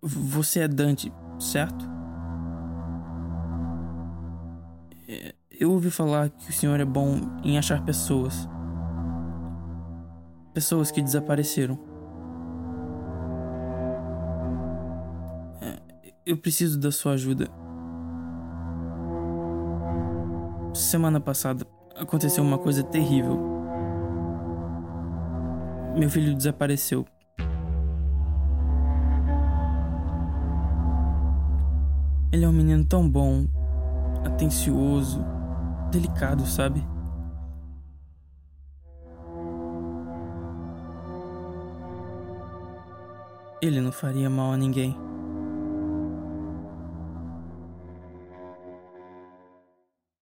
Você é Dante, certo? É, eu ouvi falar que o senhor é bom em achar pessoas. Pessoas que desapareceram. É, eu preciso da sua ajuda. Semana passada aconteceu uma coisa terrível. Meu filho desapareceu. Ele é um menino tão bom, atencioso, delicado, sabe? Ele não faria mal a ninguém.